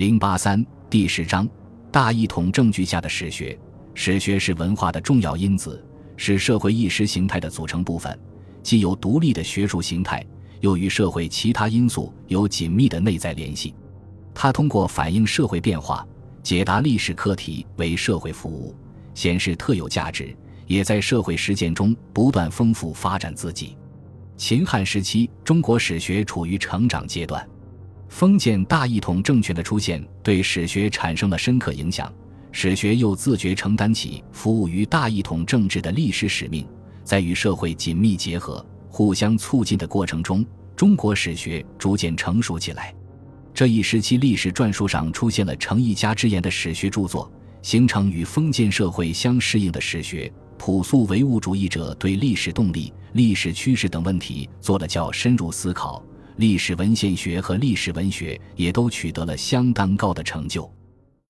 零八三第十章大一统证据下的史学。史学是文化的重要因子，是社会意识形态的组成部分，既有独立的学术形态，又与社会其他因素有紧密的内在联系。它通过反映社会变化、解答历史课题为社会服务，显示特有价值，也在社会实践中不断丰富发展自己。秦汉时期，中国史学处于成长阶段，封建大一统政权的出现对史学产生了深刻影响，史学又自觉承担起服务于大一统政治的历史使命，在与社会紧密结合、互相促进的过程中，中国史学逐渐成熟起来。这一时期，历史传述上出现了成一家之言的史学著作，形成与封建社会相适应的史学。朴素唯物主义者对历史动力、历史趋势等问题做了较深入思考，历史文献学和历史文学也都取得了相当高的成就。